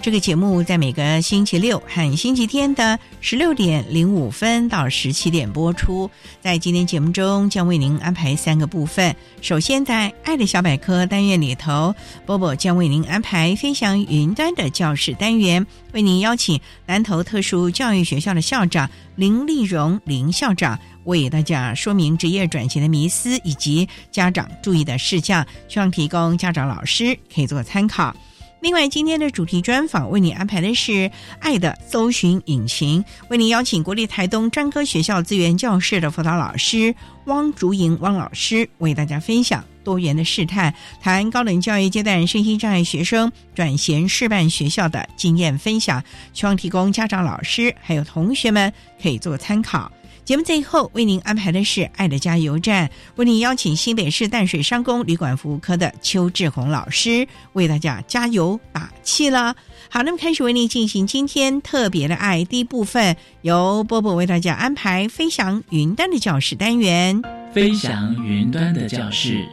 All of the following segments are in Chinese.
这个节目在每个星期六和星期天的十六点零五分到十七点播出。在今天节目中，将为您安排三个部分。首先，在“爱的小百科”单元里头，波波将为您安排分享云端的教室单元，为您邀请南投特殊教育学校的校长林丽荣林校长为大家说明职业转型的迷思以及家长注意的事项，希望提供家长老师可以做参考。另外，今天的主题专访为你安排的是《爱的搜寻引擎》，为你邀请国立台东专科学校资源教室的辅导老师汪竹莹汪老师，为大家分享多元的试探，谈高等教育阶段身心障碍学生转衔示范学校的经验分享，希望提供家长、老师还有同学们可以做参考。节目最后为您安排的是《爱的加油站》，为您邀请新北市淡水商工旅馆服务科的邱志宏老师为大家加油打气了。好，那么开始为您进行今天特别的爱第一部分，由波波为大家安排飞翔云端的教室单元。飞翔云端的教室，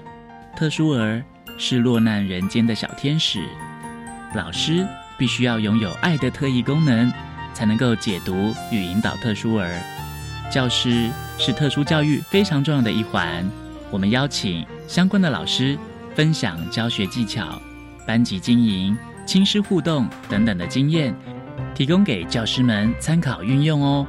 特殊儿是落难人间的小天使，老师必须要拥有爱的特异功能，才能够解读与引导特殊儿。教师是特殊教育非常重要的一环，我们邀请相关的老师分享教学技巧、班级经营、亲师互动等等的经验，提供给教师们参考运用哦。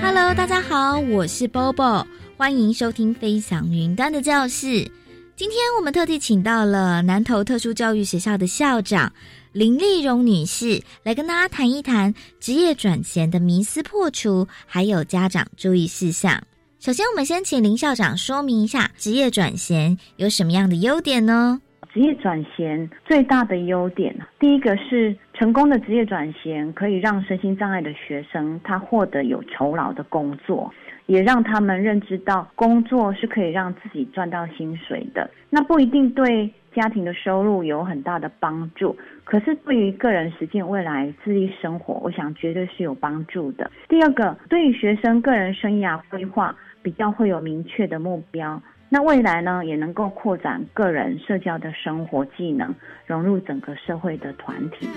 Hello，大家好，我是 Bobo，欢迎收听飞翔云端的教室。今天我们特地请到了南投特殊教育学校的校长。林丽荣女士来跟大家谈一谈职业转衔的迷思破除，还有家长注意事项。首先，我们先请林校长说明一下职业转衔有什么样的优点呢？职业转衔最大的优点，第一个是成功的职业转衔可以让身心障碍的学生他获得有酬劳的工作，也让他们认知到工作是可以让自己赚到薪水的。那不一定对。家庭的收入有很大的帮助，可是对于个人实现未来自立生活，我想绝对是有帮助的。第二个，对于学生个人生涯规划比较会有明确的目标，那未来呢也能够扩展个人社交的生活技能，融入整个社会的团体。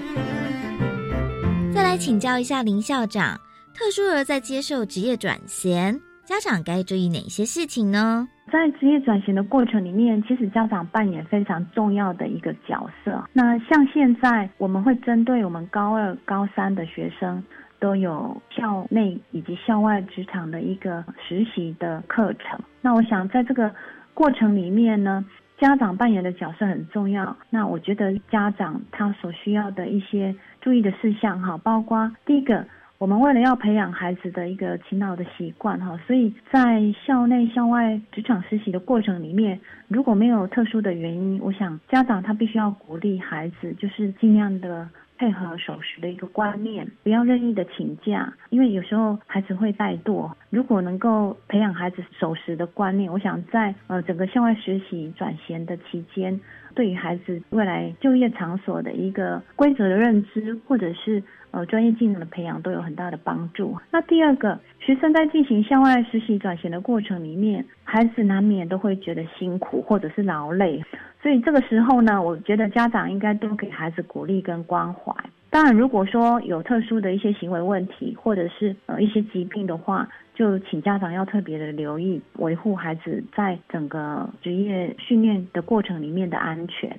再来请教一下林校长，特殊儿在接受职业转衔，家长该注意哪些事情呢？在职业转型的过程里面，其实家长扮演非常重要的一个角色。那像现在，我们会针对我们高二、高三的学生，都有校内以及校外职场的一个实习的课程。那我想在这个过程里面呢，家长扮演的角色很重要。那我觉得家长他所需要的一些注意的事项，哈，包括第一个。我们为了要培养孩子的一个勤劳的习惯，哈，所以在校内、校外职场实习的过程里面，如果没有特殊的原因，我想家长他必须要鼓励孩子，就是尽量的配合守时的一个观念，不要任意的请假，因为有时候孩子会怠惰。如果能够培养孩子守时的观念，我想在呃整个校外实习转衔的期间。对于孩子未来就业场所的一个规则的认知，或者是呃专业技能的培养，都有很大的帮助。那第二个，学生在进行校外实习转型的过程里面，孩子难免都会觉得辛苦或者是劳累，所以这个时候呢，我觉得家长应该多给孩子鼓励跟关怀。当然，如果说有特殊的一些行为问题，或者是呃一些疾病的话，就请家长要特别的留意，维护孩子在整个职业训练的过程里面的安全。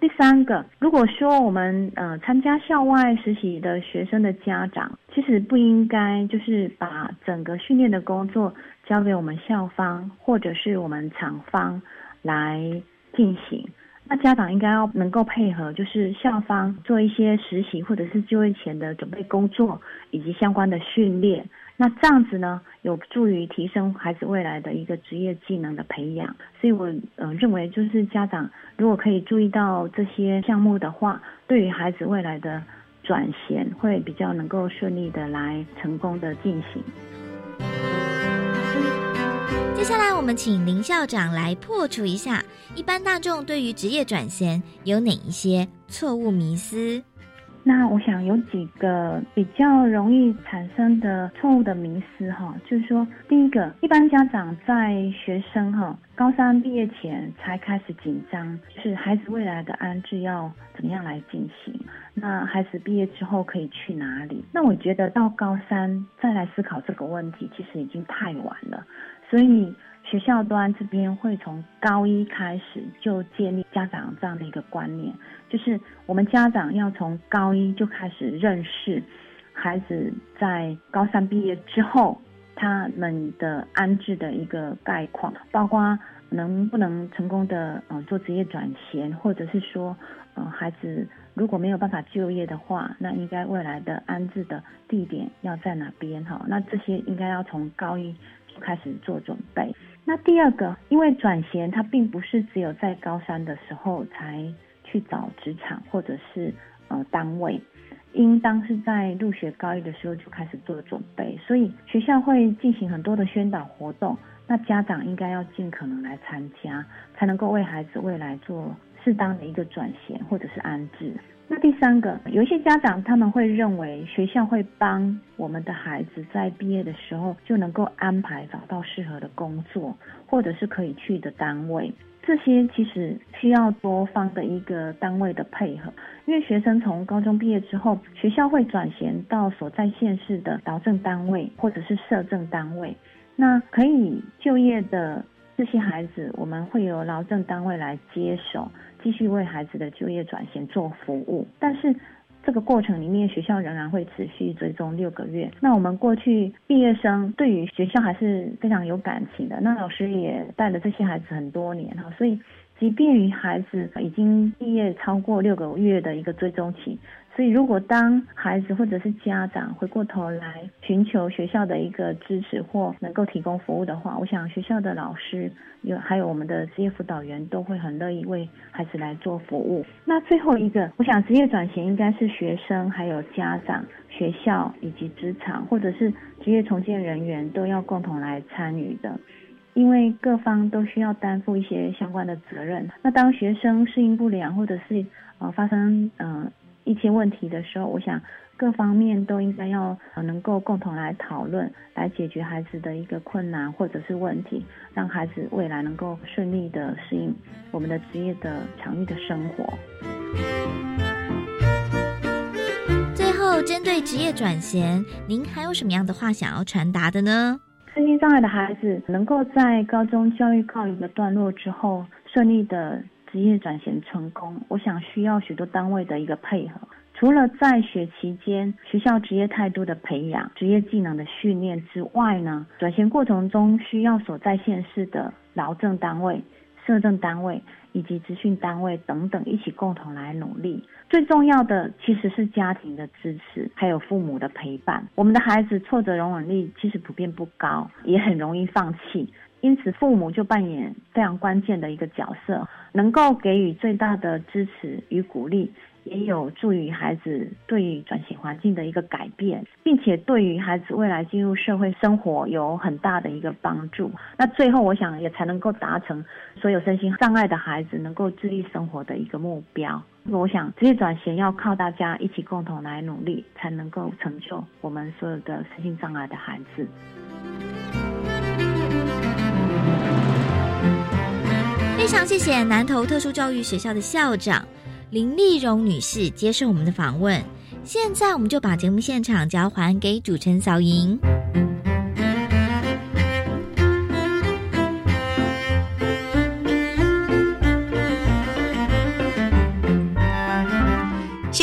第三个，如果说我们呃参加校外实习的学生的家长，其实不应该就是把整个训练的工作交给我们校方或者是我们厂方来进行。那家长应该要能够配合，就是校方做一些实习或者是就业前的准备工作，以及相关的训练。那这样子呢，有助于提升孩子未来的一个职业技能的培养。所以我呃认为，就是家长如果可以注意到这些项目的话，对于孩子未来的转衔会比较能够顺利的来成功的进行。接下来，我们请林校长来破除一下一般大众对于职业转型有哪一些错误迷思。那我想有几个比较容易产生的错误的迷思哈，就是说，第一个，一般家长在学生哈高三毕业前才开始紧张，就是孩子未来的安置要怎么样来进行？那孩子毕业之后可以去哪里？那我觉得到高三再来思考这个问题，其实已经太晚了。所以学校端这边会从高一开始就建立家长这样的一个观念，就是我们家长要从高一就开始认识孩子在高三毕业之后他们的安置的一个概况，包括能不能成功的呃做职业转型，或者是说呃孩子如果没有办法就业的话，那应该未来的安置的地点要在哪边哈？那这些应该要从高一。开始做准备。那第二个，因为转衔它并不是只有在高三的时候才去找职场或者是呃单位，应当是在入学高一的时候就开始做准备。所以学校会进行很多的宣导活动，那家长应该要尽可能来参加，才能够为孩子未来做适当的一个转衔或者是安置。那第三个，有一些家长他们会认为学校会帮我们的孩子在毕业的时候就能够安排找到适合的工作，或者是可以去的单位。这些其实需要多方的一个单位的配合，因为学生从高中毕业之后，学校会转衔到所在县市的劳政单位或者是社政单位，那可以就业的这些孩子，我们会由劳政单位来接手。继续为孩子的就业转型做服务，但是这个过程里面，学校仍然会持续追踪六个月。那我们过去毕业生对于学校还是非常有感情的，那老师也带了这些孩子很多年哈，所以即便于孩子已经毕业超过六个月的一个追踪期。所以，如果当孩子或者是家长回过头来寻求学校的一个支持或能够提供服务的话，我想学校的老师有还有我们的职业辅导员都会很乐意为孩子来做服务。那最后一个，我想职业转型应该是学生、还有家长、学校以及职场或者是职业重建人员都要共同来参与的，因为各方都需要担负一些相关的责任。那当学生适应不良或者是呃发生嗯。一些问题的时候，我想各方面都应该要能够共同来讨论，来解决孩子的一个困难或者是问题，让孩子未来能够顺利的适应我们的职业的场域的生活。最后，针对职业转型，您还有什么样的话想要传达的呢？身心障碍的孩子能够在高中教育告一个段落之后，顺利的。职业转型成功，我想需要许多单位的一个配合。除了在学期间学校职业态度的培养、职业技能的训练之外呢，转型过程中需要所在县市的劳政单位、社政单位以及资讯单位等等一起共同来努力。最重要的其实是家庭的支持，还有父母的陪伴。我们的孩子挫折容忍力其实普遍不高，也很容易放弃。因此，父母就扮演非常关键的一个角色，能够给予最大的支持与鼓励，也有助于孩子对于转型环境的一个改变，并且对于孩子未来进入社会生活有很大的一个帮助。那最后，我想也才能够达成所有身心障碍的孩子能够自立生活的一个目标。我想，职业转型要靠大家一起共同来努力，才能够成就我们所有的身心障碍的孩子。非常谢谢南投特殊教育学校的校长林丽蓉女士接受我们的访问。现在，我们就把节目现场交还给主持人小莹。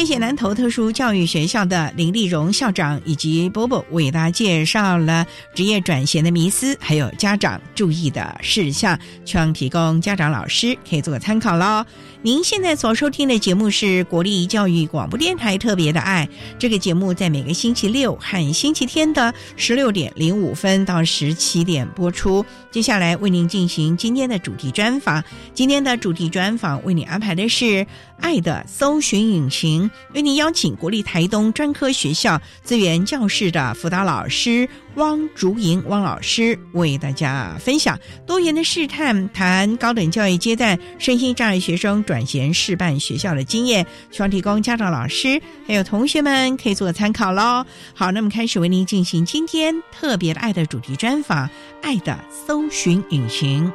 谢南投特殊教育学校的林丽荣校长以及波波为大家介绍了职业转型的迷思，还有家长注意的事项，希望提供家长老师可以做个参考喽。您现在所收听的节目是国立教育广播电台特别的爱，这个节目在每个星期六和星期天的十六点零五分到十七点播出。接下来为您进行今天的主题专访，今天的主题专访为你安排的是。爱的搜寻引擎为您邀请国立台东专科学校资源教室的辅导老师汪竹莹汪老师为大家分享多元的试探，谈高等教育阶段身心障碍学生转衔示范学校的经验，希望提供家长、老师还有同学们可以做参考喽。好，那么开始为您进行今天特别的爱的主题专访，爱的搜寻引擎。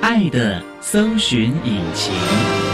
爱的搜寻引擎。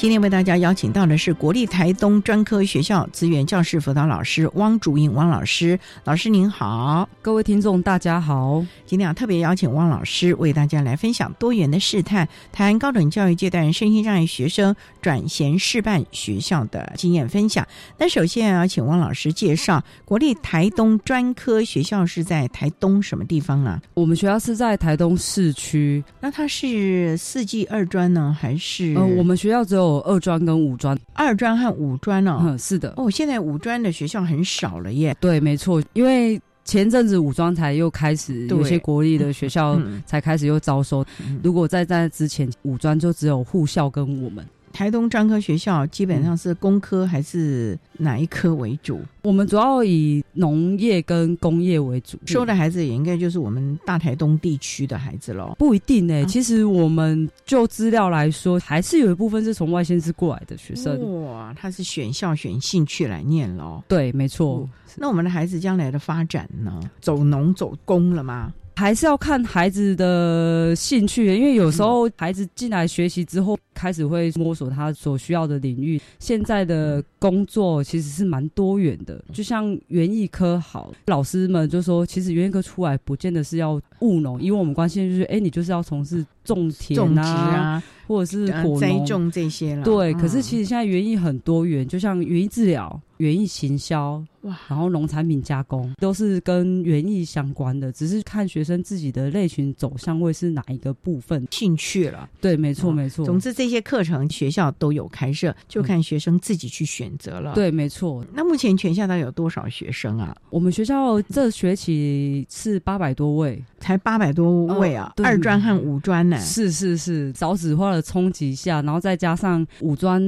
今天为大家邀请到的是国立台东专科学校资源教室辅导老师汪竹英汪老师，老师您好，各位听众大家好。今天啊特别邀请汪老师为大家来分享多元的试探，谈高等教育阶段身心障碍学生转衔示范学校的经验分享。那首先要请汪老师介绍国立台东专科学校是在台东什么地方啊？我们学校是在台东市区。那它是四季二专呢，还是？呃，我们学校只有。二专跟五专，二专和五专哦，嗯，是的，哦，现在五专的学校很少了耶。对，没错，因为前阵子五专才又开始有些国立的学校才开始又招收，如果在在之前，五专就只有护校跟我们。台东专科学校基本上是工科还是哪一科为主？我们主要以农业跟工业为主，收的孩子也应该就是我们大台东地区的孩子喽。不一定呢，其实我们就资料来说，还是有一部分是从外县市过来的学生。哇，他是选校选兴趣来念喽？对，没错。那我们的孩子将来的发展呢？走农走工了吗？还是要看孩子的兴趣，因为有时候孩子进来学习之后，开始会摸索他所需要的领域。现在的工作其实是蛮多元的，就像园艺科好，老师们就说，其实园艺科出来不见得是要务农，因为我们关心就是，哎，你就是要从事种田啊，或者是果栽种这些了。对，可是其实现在园艺很多元，就像园艺治疗、园艺行销。哇，然后农产品加工都是跟园艺相关的，只是看学生自己的类群走向会是哪一个部分兴趣了。对，没错，没错。总之这些课程学校都有开设，就看学生自己去选择了。对，没错。那目前全校大概有多少学生啊？我们学校这学期是八百多位，才八百多位啊！二专和五专呢？是是是，少子化的冲击下，然后再加上五专。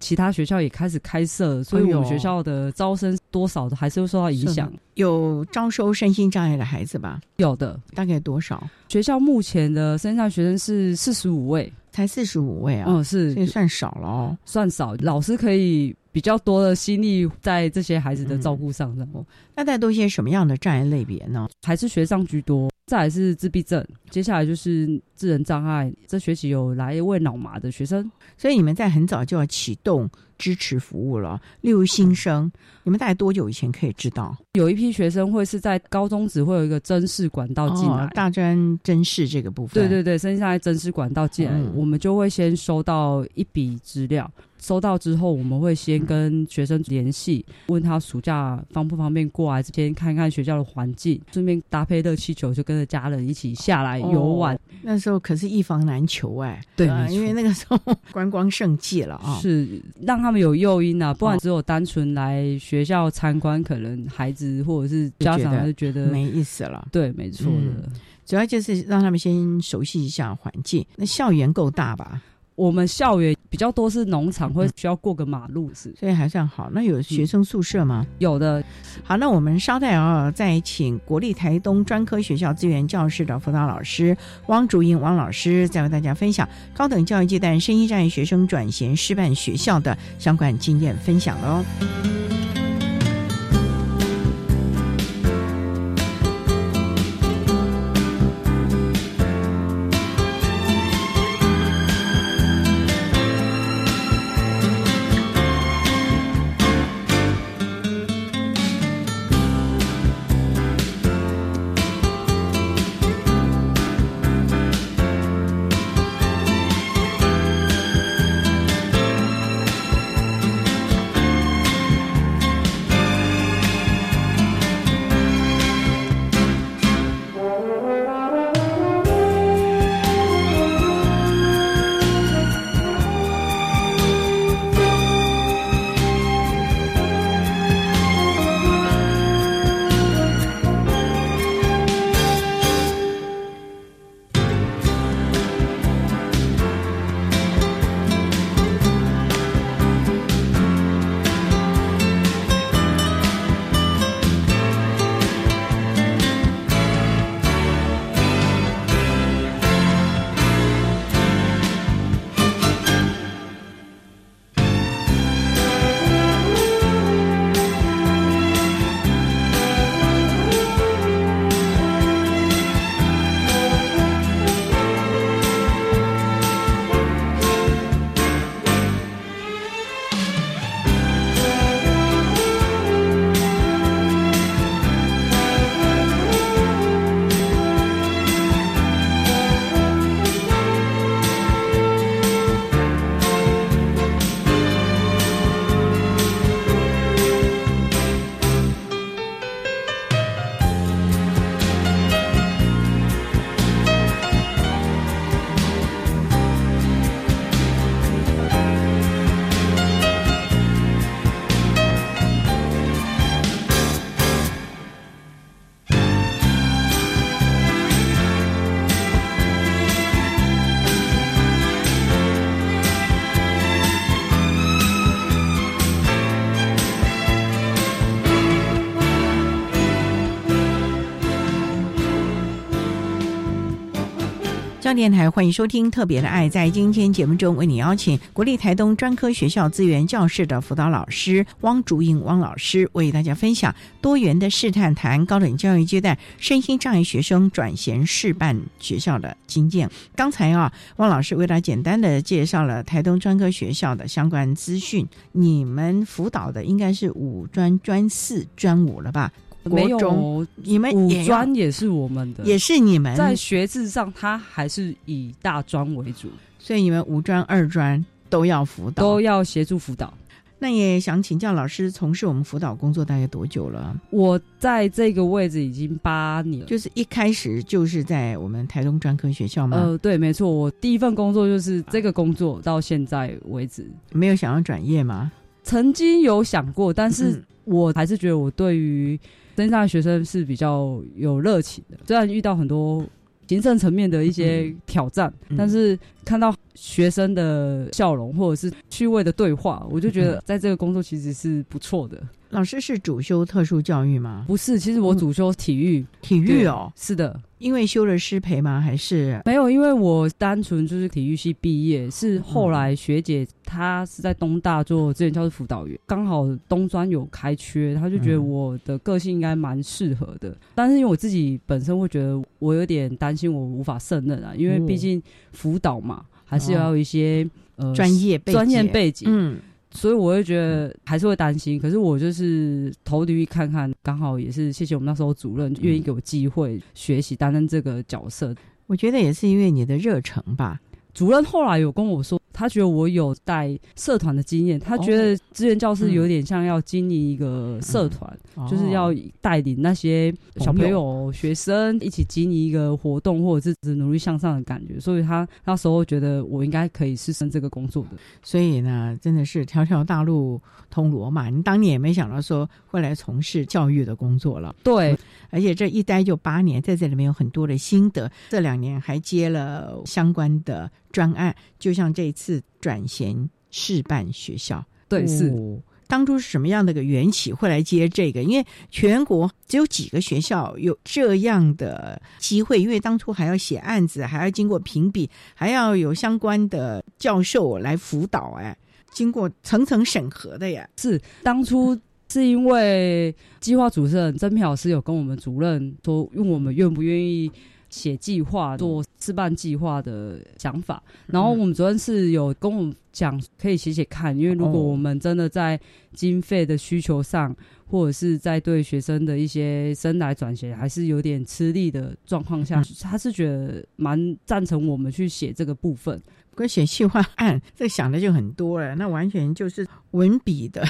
其他学校也开始开设，所以我们学校的招生多少的还是会受到影响。有招收身心障碍的孩子吧？有的，大概多少？学校目前的身上学生是四十五位，才四十五位啊？嗯，是，这算少了哦，算少。老师可以比较多的心力在这些孩子的照顾上，然后，那带都一些什么样的障碍类别呢？还是学上居多。再来是自闭症，接下来就是智能障碍。这学期有来一位脑麻的学生，所以你们在很早就要启动支持服务了。例如新生，你们大概多久以前可以知道？有一批学生会是在高中只会有一个真试管道进来，大专真试这个部分。对对对，剩下来真试管道进来，我们就会先收到一笔资料。收到之后，我们会先跟学生联系，问他暑假方不方便过来这边看看学校的环境，顺便搭配热气球，就跟着家人一起下来游玩。那时候可是一房难求哎，对，因为那个时候观光盛季了啊，是让他们有诱因啊，不然只有单纯来学校参观，可能孩子或者是家长就觉得没意思了。对，没错的，主要就是让他们先熟悉一下环境。那校园够大吧？我们校园比较多是农场，会需要过个马路，是，所以还算好。那有学生宿舍吗？有的。好，那我们稍待啊，再请国立台东专科学校资源教室的辅导老师汪竹英汪老师，再为大家分享高等教育阶段声音障碍学生转衔师范学校的相关经验分享喽。电台欢迎收听《特别的爱》。在今天节目中，为你邀请国立台东专科学校资源教室的辅导老师汪竹英汪老师，为大家分享多元的试探谈高等教育阶段身心障碍学生转衔示范学校的经验。刚才啊，汪老师为大家简单的介绍了台东专科学校的相关资讯。你们辅导的应该是五专、专四、专五了吧？没有，你们五专也是我们的，也是你们在学制上，它还是以大专为主，所以你们五专、二专都要辅导，都要协助辅导。那也想请教老师，从事我们辅导工作大概多久了？我在这个位置已经八年，就是一开始就是在我们台东专科学校吗？呃，对，没错，我第一份工作就是这个工作，到现在为止没有想要转业吗？曾经有想过，但是我还是觉得我对于。身上的学生是比较有热情的，虽然遇到很多行政层面的一些挑战，但是看到学生的笑容或者是趣味的对话，我就觉得在这个工作其实是不错的。老师是主修特殊教育吗？不是，其实我主修体育。体育哦，是的。因为修了师培吗？还是没有？因为我单纯就是体育系毕业，是后来学姐她是在东大做志愿教师辅导员，刚好东专有开缺，她就觉得我的个性应该蛮适合的。但是因为我自己本身会觉得我有点担心我无法胜任啊，因为毕竟辅导嘛，还是要有一些呃专业专业背景。嗯。所以我会觉得还是会担心，可是我就是投履历看看，刚好也是谢谢我们那时候主任愿意给我机会学习担任这个角色。我觉得也是因为你的热诚吧。主任后来有跟我说，他觉得我有带社团的经验，他觉得资源教师有点像要经营一个社团，就是要带领那些小朋友、学生一起经营一个活动，或者是只努力向上的感觉。所以他那时候觉得我应该可以是升这个工作的。所以呢，真的是条条大路通罗马。你当年也没想到说会来从事教育的工作了，对。而且这一待就八年，在这里面有很多的心得。这两年还接了相关的专案，就像这次转衔示范学校，对，是当初是什么样的一个缘起会来接这个？因为全国只有几个学校有这样的机会，因为当初还要写案子，还要经过评比，还要有相关的教授来辅导，哎，经过层层审核的呀。是当初。是因为计划主持人曾平老师有跟我们主任说，问我们愿不愿意写计划、做示办计划的想法。然后我们昨天是有跟我们讲，可以写写看，因为如果我们真的在经费的需求上，或者是在对学生的一些生来转学还是有点吃力的状况下，他是觉得蛮赞成我们去写这个部分。跟写计划案，这想的就很多了，那完全就是文笔的。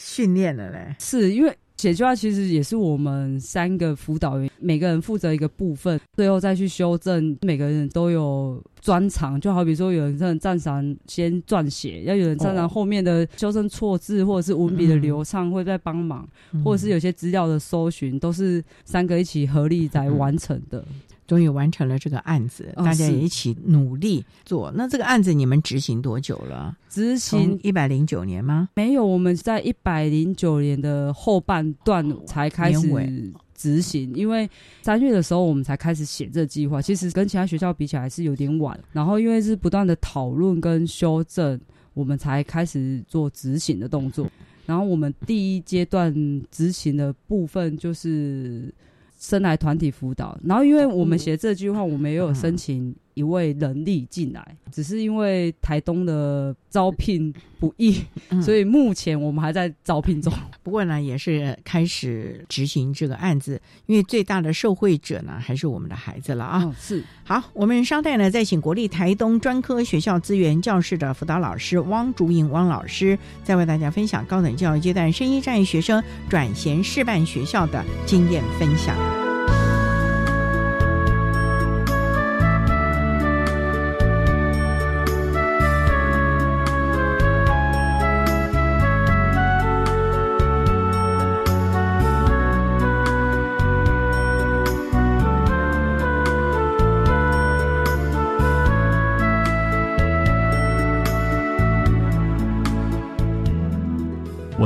训练了嘞，是因为写计划其实也是我们三个辅导员，每个人负责一个部分，最后再去修正。每个人都有专长，就好比说有人在站长先撰写，要有人擅长后面的修正错字或者是文笔的流畅，会在帮忙，或者是有些资料的搜寻，都是三个一起合力在完成的。终于完成了这个案子，大家也一起努力做。那这个案子你们执行多久了？执行一百零九年吗？没有，我们在一百零九年的后半段才开始执行。因为三月的时候我们才开始写这计划，其实跟其他学校比起来是有点晚。然后因为是不断的讨论跟修正，我们才开始做执行的动作。然后我们第一阶段执行的部分就是。生来团体辅导，然后因为我们写这句话，我们也有申请。一位人力进来，只是因为台东的招聘不易，所以目前我们还在招聘中。不过呢，也是开始执行这个案子，因为最大的受惠者呢还是我们的孩子了啊。是好，我们稍待呢，再请国立台东专科学校资源教室的辅导老师汪竹英汪老师，再为大家分享高等教育阶段生一战学生转衔示范学校的经验分享。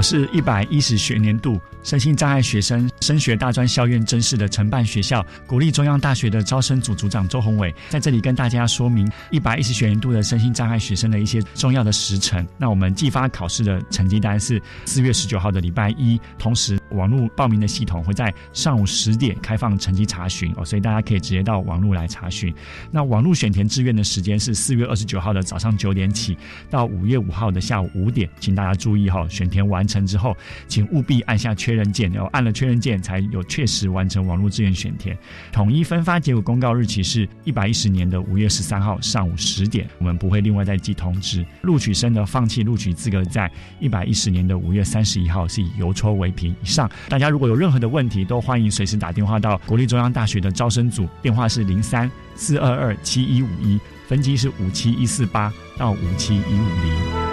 是一百一十学年度身心障碍学生升学大专校院甄试的承办学校，国立中央大学的招生组组长周宏伟在这里跟大家说明一百一十学年度的身心障碍学生的一些重要的时辰。那我们寄发考试的成绩单是四月十九号的礼拜一，同时网络报名的系统会在上午十点开放成绩查询哦，所以大家可以直接到网络来查询。那网络选填志愿的时间是四月二十九号的早上九点起到五月五号的下午五点，请大家注意哈，选填完。成之后，请务必按下确认键，然后按了确认键才有确实完成网络志愿选填。统一分发结果公告日期是一百一十年的五月十三号上午十点，我们不会另外再寄通知。录取生的放弃录取资格在一百一十年的五月三十一号是以邮戳为凭。以上，大家如果有任何的问题，都欢迎随时打电话到国立中央大学的招生组，电话是零三四二二七一五一，分机是五七一四八到五七一五零。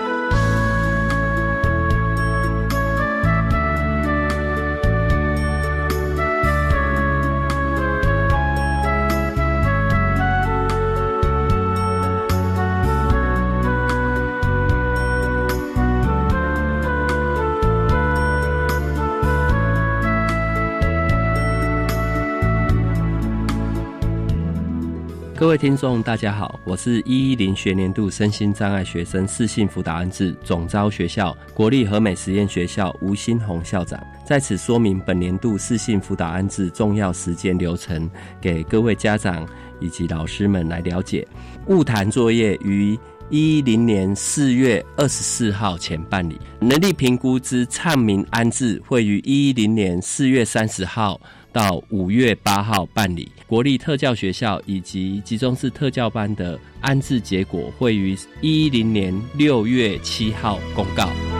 各位听众，大家好，我是一一零学年度身心障碍学生适性辅导安置总招学校国立和美实验学校吴新红校长，在此说明本年度适性辅导安置重要实践流程，给各位家长以及老师们来了解。物谈作业于一一零年四月二十四号前办理，能力评估之唱名安置会于一一零年四月三十号。到五月八号办理。国立特教学校以及集中式特教班的安置结果会于一零年六月七号公告。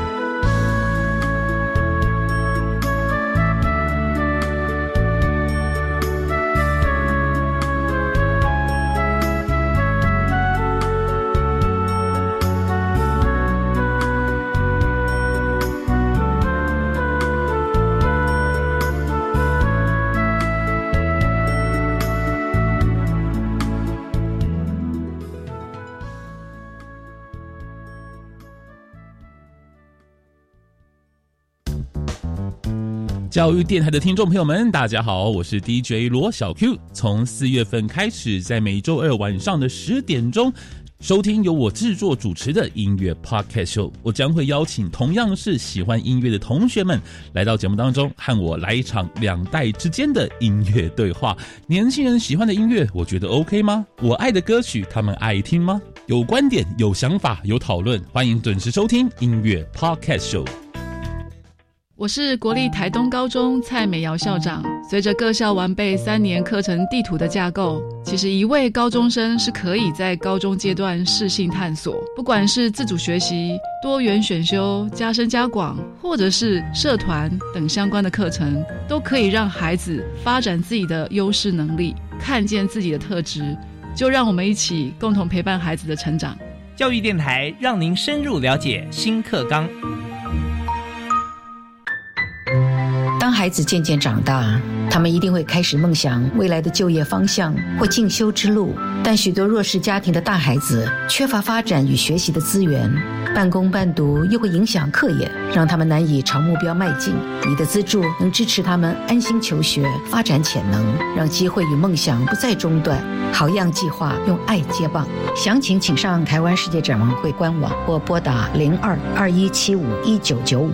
教育电台的听众朋友们，大家好，我是 DJ 罗小 Q。从四月份开始，在每周二晚上的十点钟，收听由我制作主持的音乐 Podcast Show。我将会邀请同样是喜欢音乐的同学们来到节目当中，和我来一场两代之间的音乐对话。年轻人喜欢的音乐，我觉得 OK 吗？我爱的歌曲，他们爱听吗？有观点、有想法、有讨论，欢迎准时收听音乐 Podcast Show。我是国立台东高中蔡美瑶校长。随着各校完备三年课程地图的架构，其实一位高中生是可以在高中阶段适性探索，不管是自主学习、多元选修、加深加广，或者是社团等相关的课程，都可以让孩子发展自己的优势能力，看见自己的特质。就让我们一起共同陪伴孩子的成长。教育电台让您深入了解新课纲。孩子渐渐长大，他们一定会开始梦想未来的就业方向或进修之路。但许多弱势家庭的大孩子缺乏发展与学习的资源，半工半读又会影响课业，让他们难以朝目标迈进。你的资助能支持他们安心求学、发展潜能，让机会与梦想不再中断。好样计划用爱接棒，详情请上台湾世界展望会官网或拨打零二二一七五一九九五。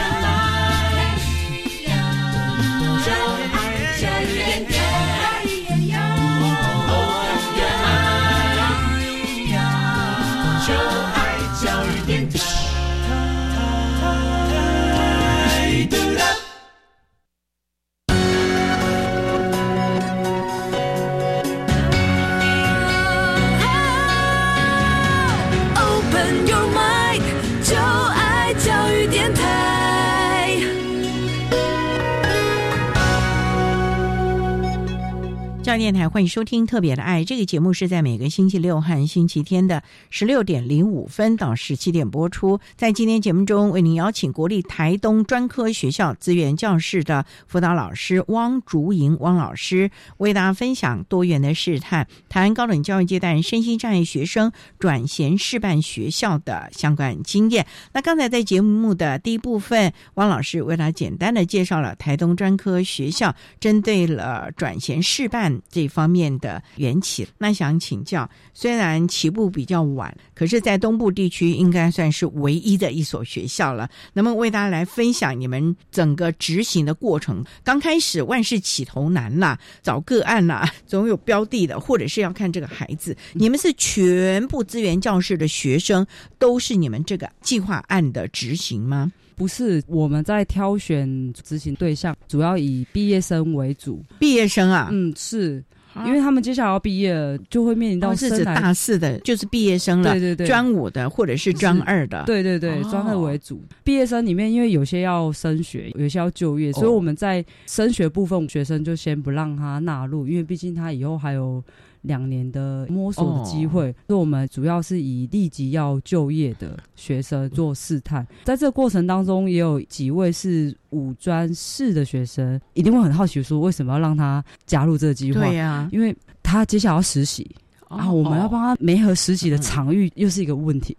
教电台欢迎收听《特别的爱》这个节目，是在每个星期六和星期天的十六点零五分到十七点播出。在今天节目中，为您邀请国立台东专科学校资源教室的辅导老师汪竹莹汪老师，为大家分享多元的试探，台湾高等教育阶段身心障碍学生转衔示范学校的相关经验。那刚才在节目的第一部分，汪老师为大家简单的介绍了台东专科学校针对了转衔示范。这方面的缘起，那想请教，虽然起步比较晚，可是，在东部地区应该算是唯一的一所学校了。那么，为大家来分享你们整个执行的过程。刚开始万事起头难啦，找个案啦，总有标的的，或者是要看这个孩子。你们是全部资源教室的学生，都是你们这个计划案的执行吗？不是，我们在挑选执行对象，主要以毕业生为主。毕业生啊，嗯，是因为他们接下来要毕业了，就会面临到是指大四的，就是毕业生了。对对对，专五的或者是专二的。对对对，专二为主。毕业生里面，因为有些要升学，有些要就业，所以我们在升学部分，学生就先不让他纳入，因为毕竟他以后还有。两年的摸索的机会，所以我们主要是以立即要就业的学生做试探。在这个过程当中，也有几位是五专四的学生，一定会很好奇说，为什么要让他加入这个计划？对呀，因为他接下来要实习啊，我们要帮他没合实习的场域，又是一个问题。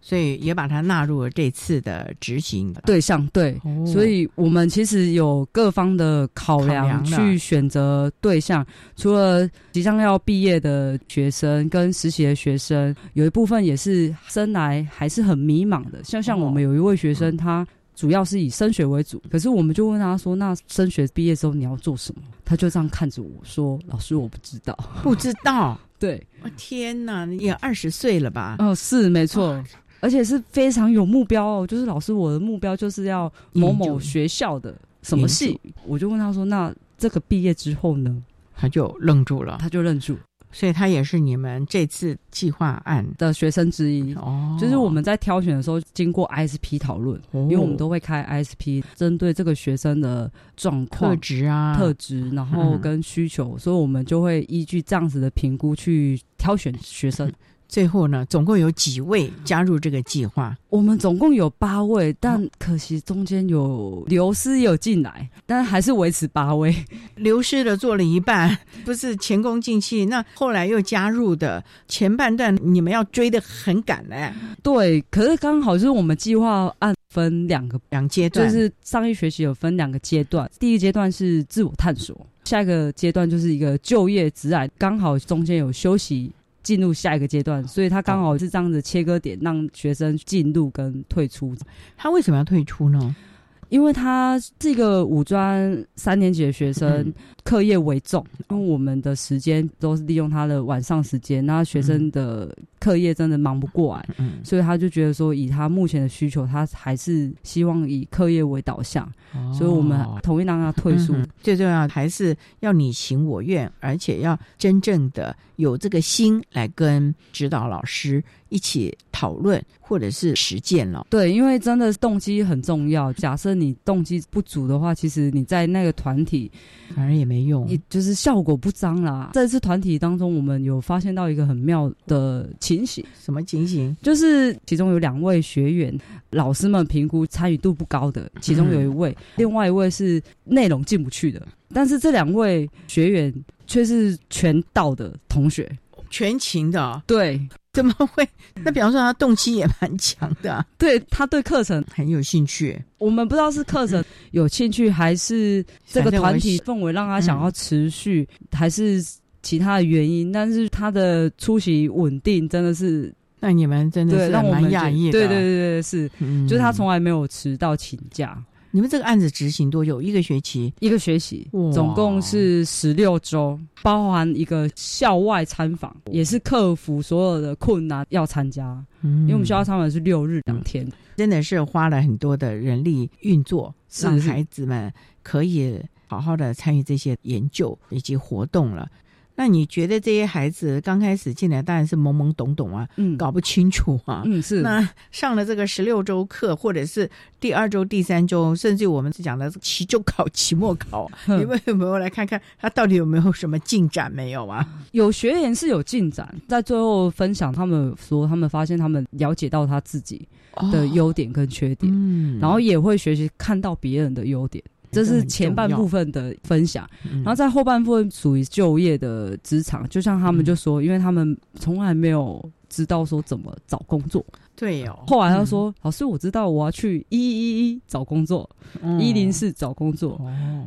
所以也把它纳入了这次的执行对象。对，所以我们其实有各方的考量去选择对象。除了即将要毕业的学生跟实习的学生，有一部分也是生来还是很迷茫的。像像我们有一位学生，他主要是以升学为主。可是我们就问他说：“那升学毕业之后你要做什么？”他就这样看着我说：“老师，我不知道，不知道。”对，我天哪，也二十岁了吧？哦，是没错，而且是非常有目标哦。就是老师，我的目标就是要某某学校的什么系。我就问他说：“那这个毕业之后呢？”他就愣住了，他就愣住。所以他也是你们这次计划案的学生之一哦。就是我们在挑选的时候，经过 ISP 讨论，因为我们都会开 ISP，针对这个学生的状况、特质啊、特质，然后跟需求，所以我们就会依据这样子的评估去挑选学生。最后呢，总共有几位加入这个计划？我们总共有八位，但可惜中间有流失，有进来，但还是维持八位。流失的做了一半，不是前功尽弃。那后来又加入的前半段，你们要追的很赶嘞。对，可是刚好就是我们计划按分两个两阶段，就是上一学期有分两个阶段，第一个阶段是自我探索，下一个阶段就是一个就业职涯，刚好中间有休息。进入下一个阶段，所以他刚好是这样子切割点，让学生进入跟退出。他为什么要退出呢？因为他这个五专三年级的学生课业为重，因为我们的时间都是利用他的晚上时间，那学生的课业真的忙不过来，嗯所以他就觉得说，以他目前的需求，他还是希望以课业为导向，所以我们同意让他退出。最重要还是要你情我愿，而且要真正的。有这个心来跟指导老师一起讨论，或者是实践了。对，因为真的动机很重要。假设你动机不足的话，其实你在那个团体反而也没用，就是效果不彰啦。这次团体当中，我们有发现到一个很妙的情形。什么情形？就是其中有两位学员，老师们评估参与度不高的，其中有一位，另外一位是内容进不去的。但是这两位学员。却是全到的同学，全勤的，对，怎么会？那比方说他动机也蛮强的，对他对课程很有兴趣。我们不知道是课程有兴趣，还是这个团体氛围让他想要持续，还是其他的原因。但是他的出席稳定，真的是那你们真的是蛮讶异的。对对对对，是，就是他从来没有迟到请假。你们这个案子执行多久？一个学期？一个学期，总共是十六周，包含一个校外参访，也是克服所有的困难要参加。嗯，因为我们学校参访是六日两天，真的是花了很多的人力运作，让孩子们可以好好的参与这些研究以及活动了。那你觉得这些孩子刚开始进来当然是懵懵懂懂啊，嗯，搞不清楚啊，嗯，是。那上了这个十六周课，或者是第二周、第三周，甚至我们是讲的期中考、期末考，你们有没有来看看他到底有没有什么进展没有啊？有学员是有进展，在最后分享，他们说他们发现他们了解到他自己的优点跟缺点，嗯，然后也会学习看到别人的优点。这是前半部分的分享，然后在后半部分属于就业的职场，就像他们就说，因为他们从来没有知道说怎么找工作。对哦。后来他说：“老师，我知道我要去一一一找工作，一零四找工作，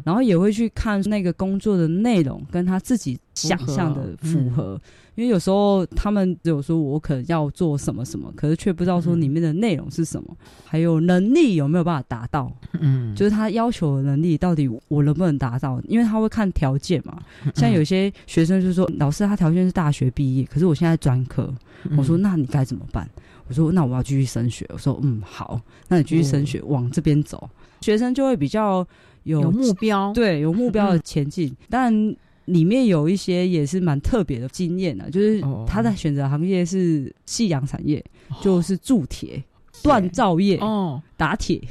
然后也会去看那个工作的内容跟他自己想象的符合。”因为有时候他们只有说我可能要做什么什么，可是却不知道说里面的内容是什么，还有能力有没有办法达到。嗯，就是他要求的能力到底我能不能达到？因为他会看条件嘛。像有些学生就说，老师他条件是大学毕业，可是我现在专科。我说那你该怎么办？我说那我要继续升学。我说嗯好，那你继续升学往这边走，学生就会比较有目标，对，有目标的前进，但。里面有一些也是蛮特别的经验的，就是他在选择行业是夕阳产业，就是铸铁、锻造业、哦，打铁。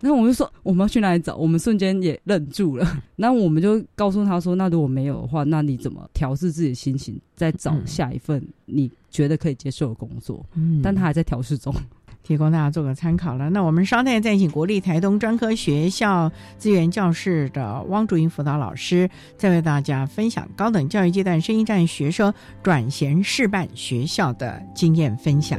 那我们就说我们要去哪里找？我们瞬间也愣住了。那我们就告诉他说：“那如果没有的话，那你怎么调试自己的心情，再找下一份你觉得可以接受的工作？”嗯，但他还在调试中。提供大家做个参考了。那我们稍待再请国立台东专科学校资源教室的汪竹英辅导老师，再为大家分享高等教育阶段生一站学生转衔示范学校的经验分享。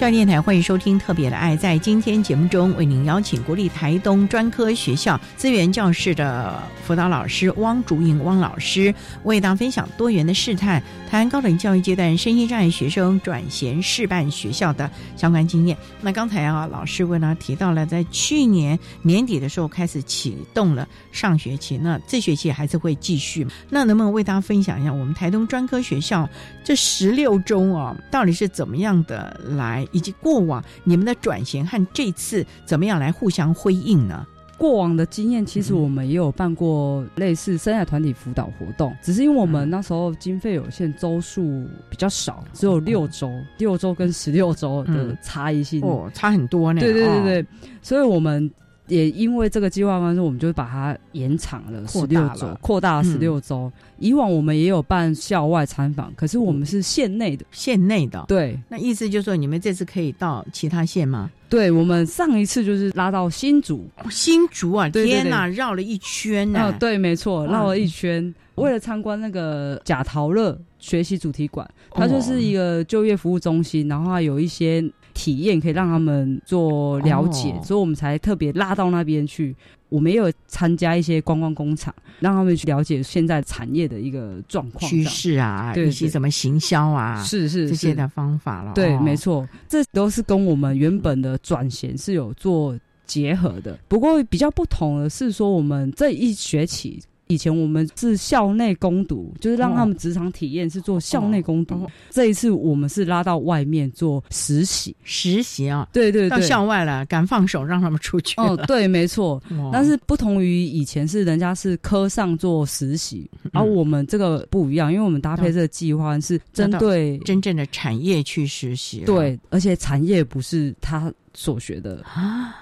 教育电台欢迎收听《特别的爱》。在今天节目中，为您邀请国立台东专科学校资源教室的辅导老师汪竹颖汪老师，为大家分享多元的试探，台湾高等教育阶段身心障碍学生转衔示范学校的相关经验。那刚才啊，老师为大家提到了，在去年年底的时候开始启动了上学期，那这学期还是会继续。那能不能为大家分享一下我们台东专科学校这十六周啊，到底是怎么样的来？以及过往你们的转型和这次怎么样来互相辉映呢？过往的经验，其实我们也有办过类似生涯团体辅导活动，只是因为我们那时候经费有限，周数比较少，只有六周，六周跟十六周的差异性哦，差很多呢。对对对对，所以我们。也因为这个计划方式，我们就把它延长了十六周，扩大了十六周。以往我们也有办校外参访，可是我们是县内的，县内的。对，那意思就是说，你们这次可以到其他县吗？对，我们上一次就是拉到新竹，新竹啊，天哪，绕了一圈呢。对，没错，绕了一圈，为了参观那个贾陶乐学习主题馆，它就是一个就业服务中心，然后有一些。体验可以让他们做了解，所以我们才特别拉到那边去。我们也有参加一些观光工厂，让他们去了解现在产业的一个状况、趋势啊，以及怎么行销啊，是是这些的方法了。对，没错，这都是跟我们原本的转型是有做结合的。不过比较不同的是说，我们这一学期。以前我们是校内攻读，就是让他们职场体验是做校内攻读。这一次我们是拉到外面做实习，实习啊，对对对，到校外了，敢放手让他们出去。哦，对，没错。但是不同于以前是人家是科上做实习，而我们这个不一样，因为我们搭配这个计划是针对真正的产业去实习。对，而且产业不是他所学的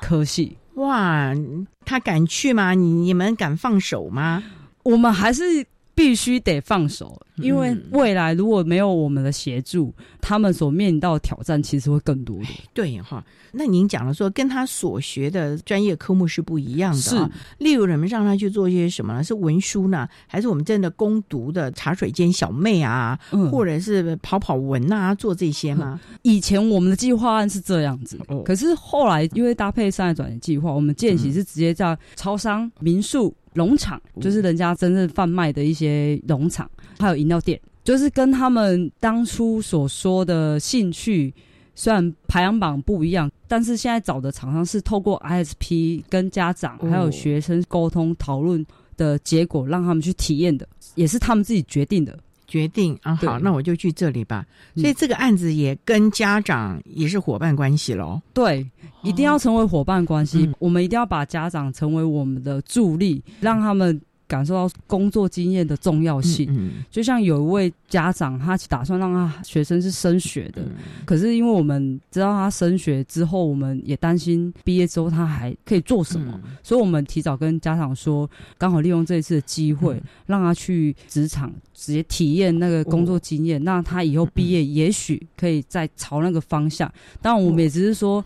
科系。哇，他敢去吗？你你们敢放手吗？我们还是必须得放手，因为未来如果没有我们的协助，他们所面临到的挑战其实会更多的。对哈，那您讲了说，跟他所学的专业科目是不一样的。是，例如人们让他去做一些什么呢？是文书呢，还是我们真的攻读的茶水间小妹啊，或者是跑跑文啊，做这些吗？以前我们的计划案是这样子，哦可是后来因为搭配商业转型计划，我们见习是直接在超商、民宿。农场就是人家真正贩卖的一些农场，还有饮料店，就是跟他们当初所说的兴趣，虽然排行榜不一样，但是现在找的厂商是透过 ISP 跟家长还有学生沟通讨论的结果，让他们去体验的，也是他们自己决定的。决定啊，好，那我就去这里吧。所以这个案子也跟家长也是伙伴关系喽。对，一定要成为伙伴关系，我们一定要把家长成为我们的助力，让他们。感受到工作经验的重要性，就像有一位家长，他打算让他学生是升学的，可是因为我们知道他升学之后，我们也担心毕业之后他还可以做什么，所以我们提早跟家长说，刚好利用这一次的机会，让他去职场直接体验那个工作经验，那他以后毕业也许可以再朝那个方向。当然，我们也只是说。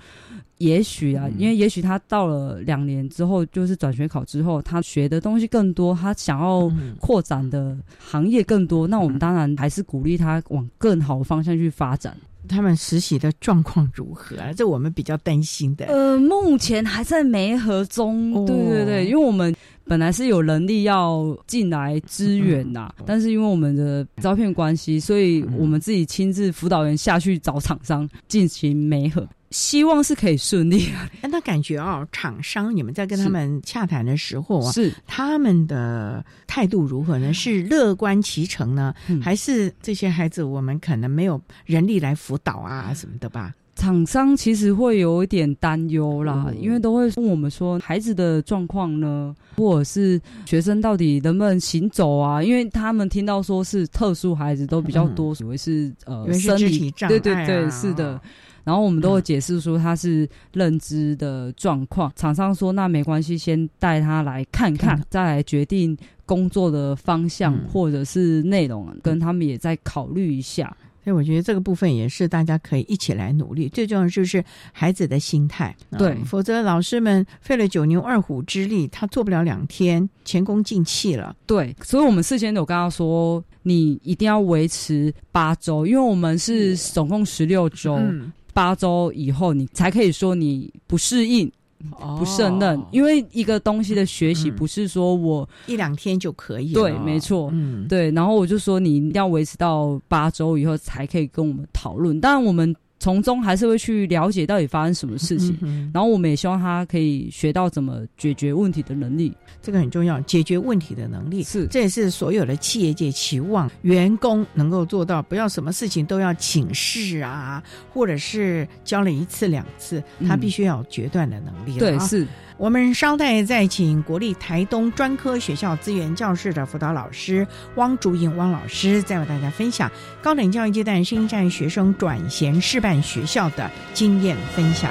也许啊，因为也许他到了两年之后，就是转学考之后，他学的东西更多，他想要扩展的行业更多，那我们当然还是鼓励他往更好的方向去发展。他们实习的状况如何啊？这我们比较担心的。呃，目前还在没合中。对对对，因为我们本来是有能力要进来支援呐，但是因为我们的招聘关系，所以我们自己亲自辅导员下去找厂商进行媒合。希望是可以顺利啊！那感觉啊，厂商你们在跟他们洽谈的时候啊，是他们的态度如何呢？是乐观其成呢，还是这些孩子我们可能没有人力来辅导啊什么的吧？厂商其实会有一点担忧啦，因为都会问我们说孩子的状况呢，或者是学生到底能不能行走啊？因为他们听到说是特殊孩子都比较多，以为是呃生理障碍，对对对，是的。然后我们都会解释说他是认知的状况，厂商说那没关系，先带他来看看，再来决定工作的方向或者是内容，跟他们也再考虑一下。所以我觉得这个部分也是大家可以一起来努力，最重要就是孩子的心态，对，否则老师们费了九牛二虎之力，他做不了两天，前功尽弃了。对，所以我们事先有跟他说，你一定要维持八周，因为我们是总共十六周。八周以后，你才可以说你不适应。不胜任，因为一个东西的学习不是说我一两天就可以。对，没错，嗯，对。然后我就说，你一定要维持到八周以后才可以跟我们讨论。当然，我们。从中还是会去了解到底发生什么事情，然后我们也希望他可以学到怎么解决问题的能力，这个很重要。解决问题的能力是，这也是所有的企业界期望员工能够做到，不要什么事情都要请示啊，或者是教了一次两次，他必须要有决断的能力。对，是。我们稍待再请国立台东专科学校资源教室的辅导老师汪竹颖汪老师，再为大家分享高等教育阶段新一站学生转衔示范学校的经验分享。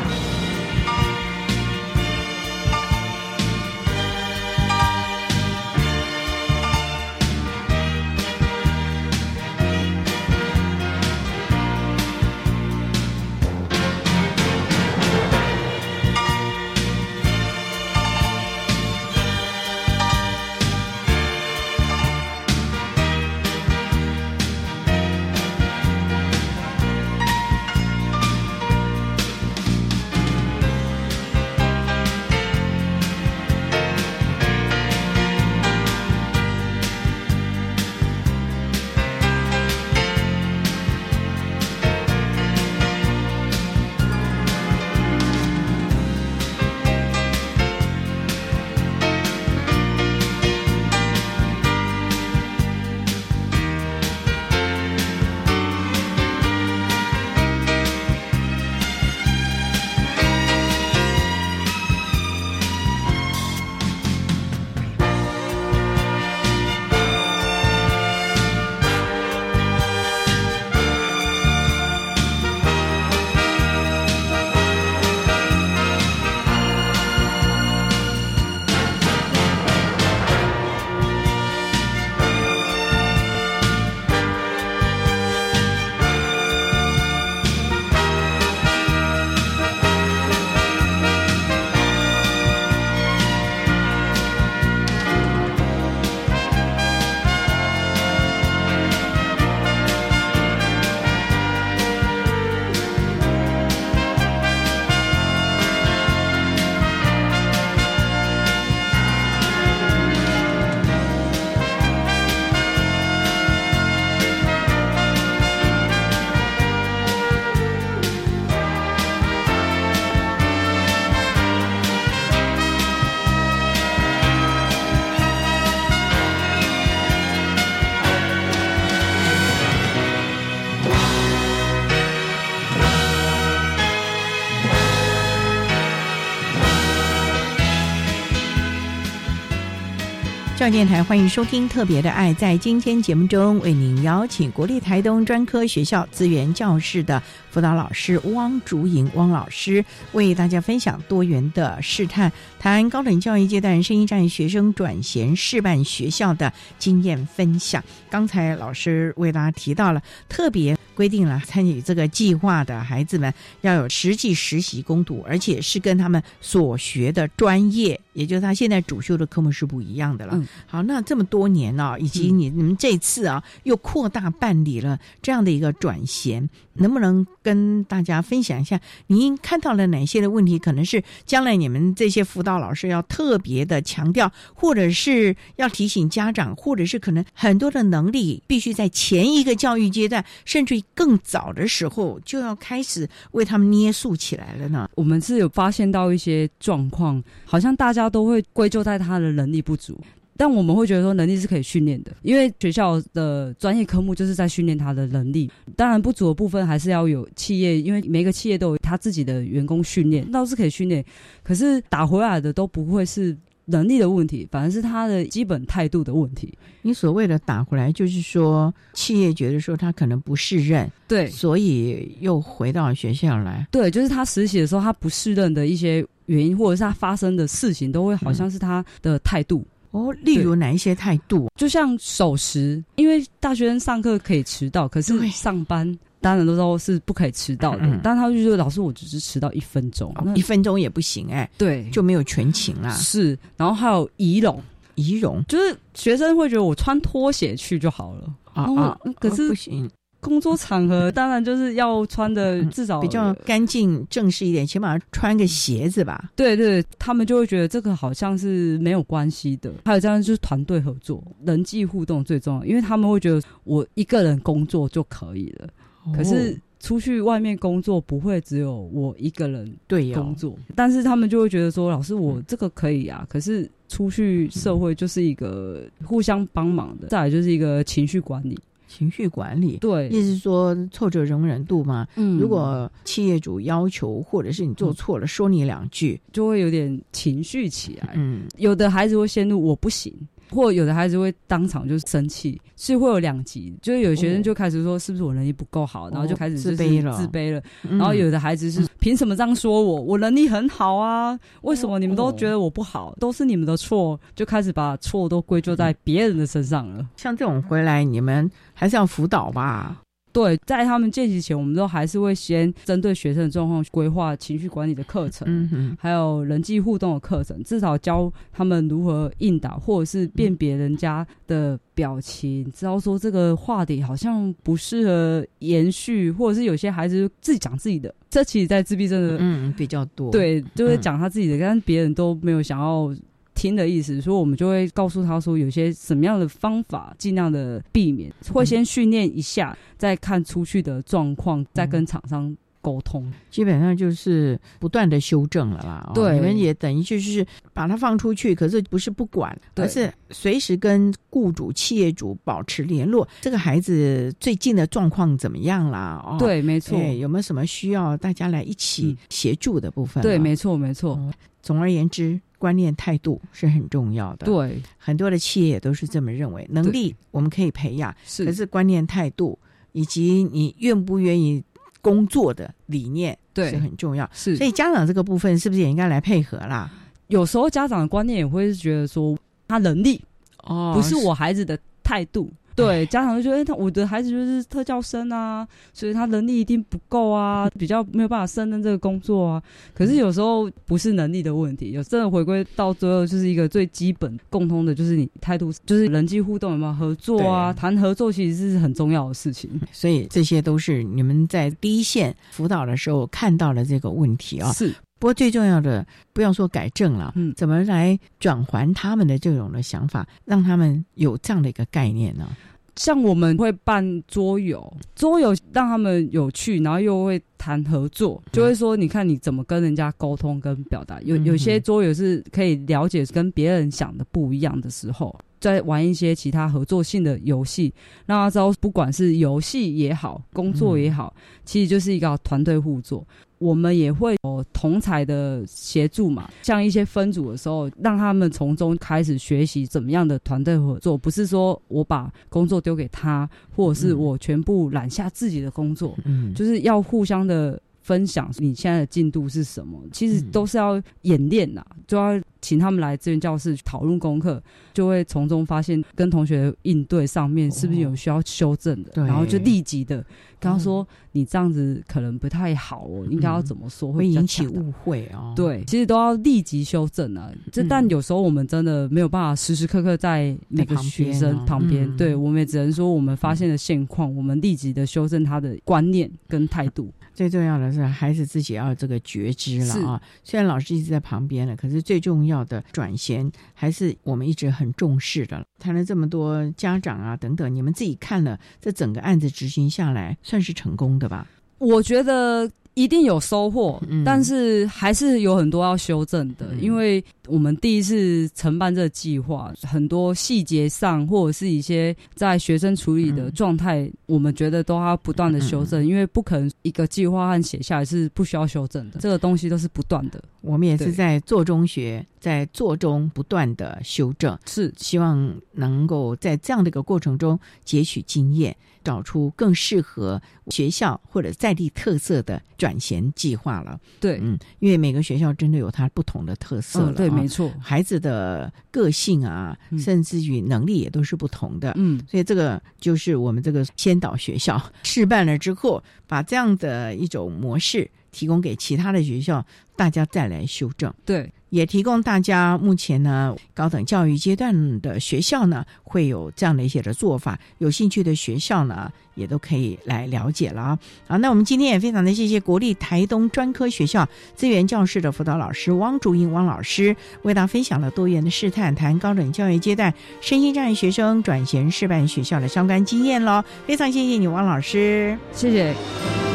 教电台欢迎收听《特别的爱》。在今天节目中，为您邀请国立台东专科学校资源教室的辅导老师汪竹莹汪老师，为大家分享多元的试探，谈高等教育阶段声音战学生转衔示范学校的经验分享。刚才老师为大家提到了特别。规定了参与这个计划的孩子们要有实际实习攻读，而且是跟他们所学的专业，也就是他现在主修的科目是不一样的了。好，那这么多年呢，以及你你们这次啊又扩大办理了这样的一个转衔，能不能跟大家分享一下？您看到了哪些的问题？可能是将来你们这些辅导老师要特别的强调，或者是要提醒家长，或者是可能很多的能力必须在前一个教育阶段，甚至于。更早的时候就要开始为他们捏塑起来了呢。我们是有发现到一些状况，好像大家都会归咎在他的能力不足，但我们会觉得说能力是可以训练的，因为学校的专业科目就是在训练他的能力。当然不足的部分还是要有企业，因为每个企业都有他自己的员工训练，倒是可以训练，可是打回来的都不会是。能力的问题，反而是他的基本态度的问题。你所谓的打回来，就是说企业觉得说他可能不适任，对，所以又回到学校来。对，就是他实习的时候他不适任的一些原因，或者是他发生的事情，都会好像是他的态度。哦，例如哪一些态度？就像守时，因为大学生上课可以迟到，可是上班。当然都说是不可以迟到的，但他就说老师，我只是迟到一分钟，一分钟也不行哎，对，就没有全勤啦。是，然后还有仪容，仪容？就是学生会觉得我穿拖鞋去就好了。啊啊，可是不行，工作场合当然就是要穿的至少比较干净正式一点，起码穿个鞋子吧。对对，他们就会觉得这个好像是没有关系的。还有这样就是团队合作、人际互动最重要，因为他们会觉得我一个人工作就可以了，可是。出去外面工作不会只有我一个人对工作，但是他们就会觉得说，老师我这个可以啊，可是出去社会就是一个互相帮忙的，再来就是一个情绪管理，情绪管理对，意思是说挫折容忍度嘛。嗯，如果企业主要求或者是你做错了，说你两句，就会有点情绪起来。嗯，有的孩子会陷入我不行。或有的孩子会当场就生气，是会有两极，就是有学生就开始说是不是我能力不够好，然后就开始自卑了，自卑了。然后有的孩子是凭什么这样说我？我能力很好啊，为什么你们都觉得我不好？都是你们的错，就开始把错都归咎在别人的身上了。像这种回来，你们还是要辅导吧。对，在他们见习前，我们都还是会先针对学生的状况规划情绪管理的课程，嗯还有人际互动的课程，至少教他们如何应答，或者是辨别人家的表情，知道说这个话题好像不适合延续，或者是有些孩子自己讲自己的，这其实，在自闭症的嗯比较多，对，就会讲他自己的，但别人都没有想要。听的意思，所以我们就会告诉他说，有些什么样的方法尽量的避免，会先训练一下，再看出去的状况，再跟厂商沟通。基本上就是不断的修正了啦。对，你们也等于就是把它放出去，可是不是不管，而是随时跟雇主、企业主保持联络。这个孩子最近的状况怎么样啦？哦，对，没错。有没有什么需要大家来一起协助的部分？对，没错，没错。总而言之。观念态度是很重要的，对很多的企业也都是这么认为。能力我们可以培养，是可是观念态度以及你愿不愿意工作的理念，对是很重要。是，所以家长这个部分是不是也应该来配合啦？有时候家长的观念也会觉得说，他能力哦，不是我孩子的态度。对家长就觉得，他我的孩子就是特教生啊，所以他能力一定不够啊，比较没有办法胜任这个工作啊。可是有时候不是能力的问题，有真的回归到最后就是一个最基本共通的，就是你态度，就是人际互动有没有合作啊？谈合作其实是很重要的事情。所以这些都是你们在第一线辅导的时候看到的这个问题啊。是。不过最重要的，不要说改正了，嗯，怎么来转还他们的这种的想法，让他们有这样的一个概念呢？像我们会办桌游，桌游让他们有趣，然后又会谈合作，就会说，你看你怎么跟人家沟通跟表达。有有些桌游是可以了解跟别人想的不一样的时候，再玩一些其他合作性的游戏，让他知道，不管是游戏也好，工作也好，其实就是一个团队互作。我们也会有同才的协助嘛，像一些分组的时候，让他们从中开始学习怎么样的团队合作，不是说我把工作丢给他，或者是我全部揽下自己的工作，嗯，就是要互相的分享你现在的进度是什么，其实都是要演练呐，就要请他们来资源教室讨论功课，就会从中发现跟同学应对上面是不是有需要修正的，然后就立即的。跟他说你这样子可能不太好哦，应该要怎么说会引起误会哦？对，其实都要立即修正啊。这但有时候我们真的没有办法时时刻刻在每个学生旁边，对我们也只能说我们发现的现况，我们立即的修正他的观念跟态度。最重要的是孩子自己要有这个觉知了啊。虽然老师一直在旁边了，可是最重要的转衔还是我们一直很重视的。谈了这么多家长啊等等，你们自己看了这整个案子执行下来。算是成功的吧？我觉得一定有收获，但是还是有很多要修正的。因为我们第一次承办这个计划，很多细节上或者是一些在学生处理的状态，我们觉得都要不断的修正。因为不可能一个计划案写下来是不需要修正的，这个东西都是不断的。我们也是在做中学，在做中不断的修正，是希望能够在这样的一个过程中汲取经验。找出更适合学校或者在地特色的转衔计划了。对，嗯，因为每个学校真的有它不同的特色了。对，没错，孩子的个性啊，甚至于能力也都是不同的。嗯，所以这个就是我们这个先导学校试办了之后，把这样的一种模式提供给其他的学校，大家再来修正。对。也提供大家目前呢高等教育阶段的学校呢会有这样的一些的做法，有兴趣的学校呢也都可以来了解了啊。好，那我们今天也非常的谢谢国立台东专科学校资源教室的辅导老师汪竹英汪老师，为大家分享了多元的试探，谈高等教育阶段身心障碍学生转衔示范学校的相关经验喽。非常谢谢你，汪老师，谢谢。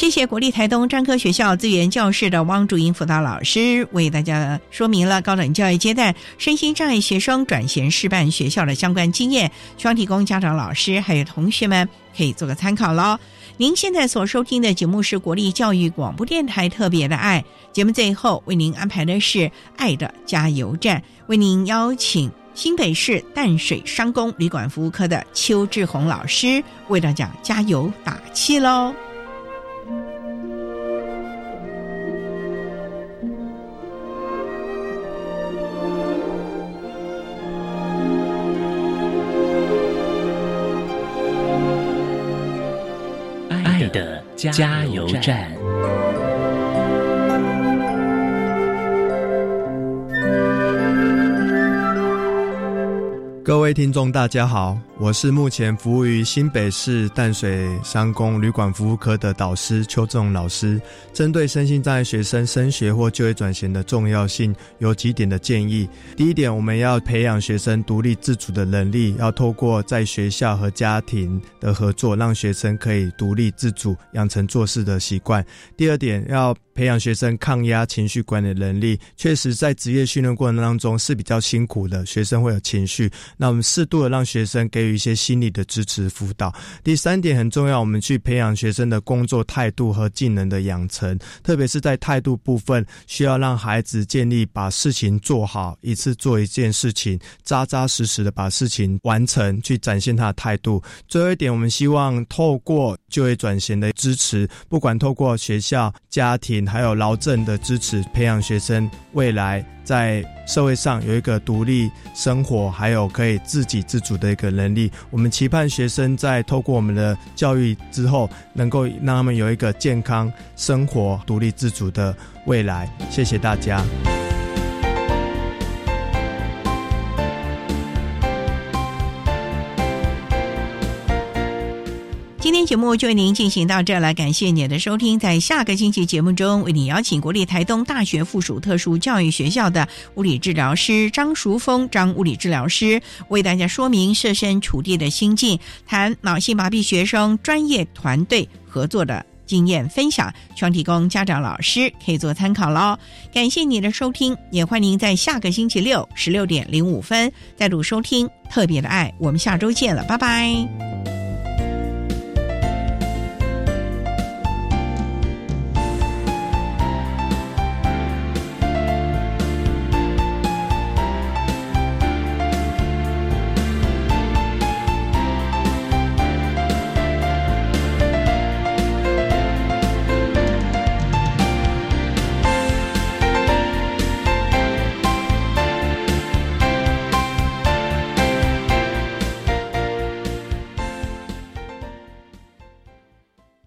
谢谢国立台东专科学校资源教室的汪竹英辅导老师为大家说明了高等教育阶段身心障碍学生转衔示范学校的相关经验，希望提供家长、老师还有同学们可以做个参考喽。您现在所收听的节目是国立教育广播电台特别的爱节目，最后为您安排的是爱的加油站，为您邀请新北市淡水商工旅馆服务科的邱志宏老师为大家加油打气喽。加油站。各位听众，大家好，我是目前服务于新北市淡水商工旅馆服务科的导师邱仲老师。针对身心障碍学生升学或就业转型的重要性，有几点的建议。第一点，我们要培养学生独立自主的能力，要透过在学校和家庭的合作，让学生可以独立自主，养成做事的习惯。第二点，要培养学生抗压情绪管理能力。确实，在职业训练过程当中是比较辛苦的，学生会有情绪。那我们适度的让学生给予一些心理的支持辅导。第三点很重要，我们去培养学生的工作态度和技能的养成，特别是在态度部分，需要让孩子建立把事情做好，一次做一件事情，扎扎实实的把事情完成，去展现他的态度。最后一点，我们希望透过就业转型的支持，不管透过学校、家庭还有劳政的支持，培养学生未来。在社会上有一个独立生活，还有可以自给自足的一个能力。我们期盼学生在透过我们的教育之后，能够让他们有一个健康生活、独立自主的未来。谢谢大家。今天节目就为您进行到这了，感谢您的收听。在下个星期节目中，为您邀请国立台东大学附属特殊教育学校的物理治疗师张淑峰张物理治疗师，为大家说明设身处地的心境，谈脑性麻痹学生专业团队合作的经验分享，希望提供家长、老师可以做参考喽。感谢你的收听，也欢迎您在下个星期六十六点零五分再度收听特别的爱。我们下周见了，拜拜。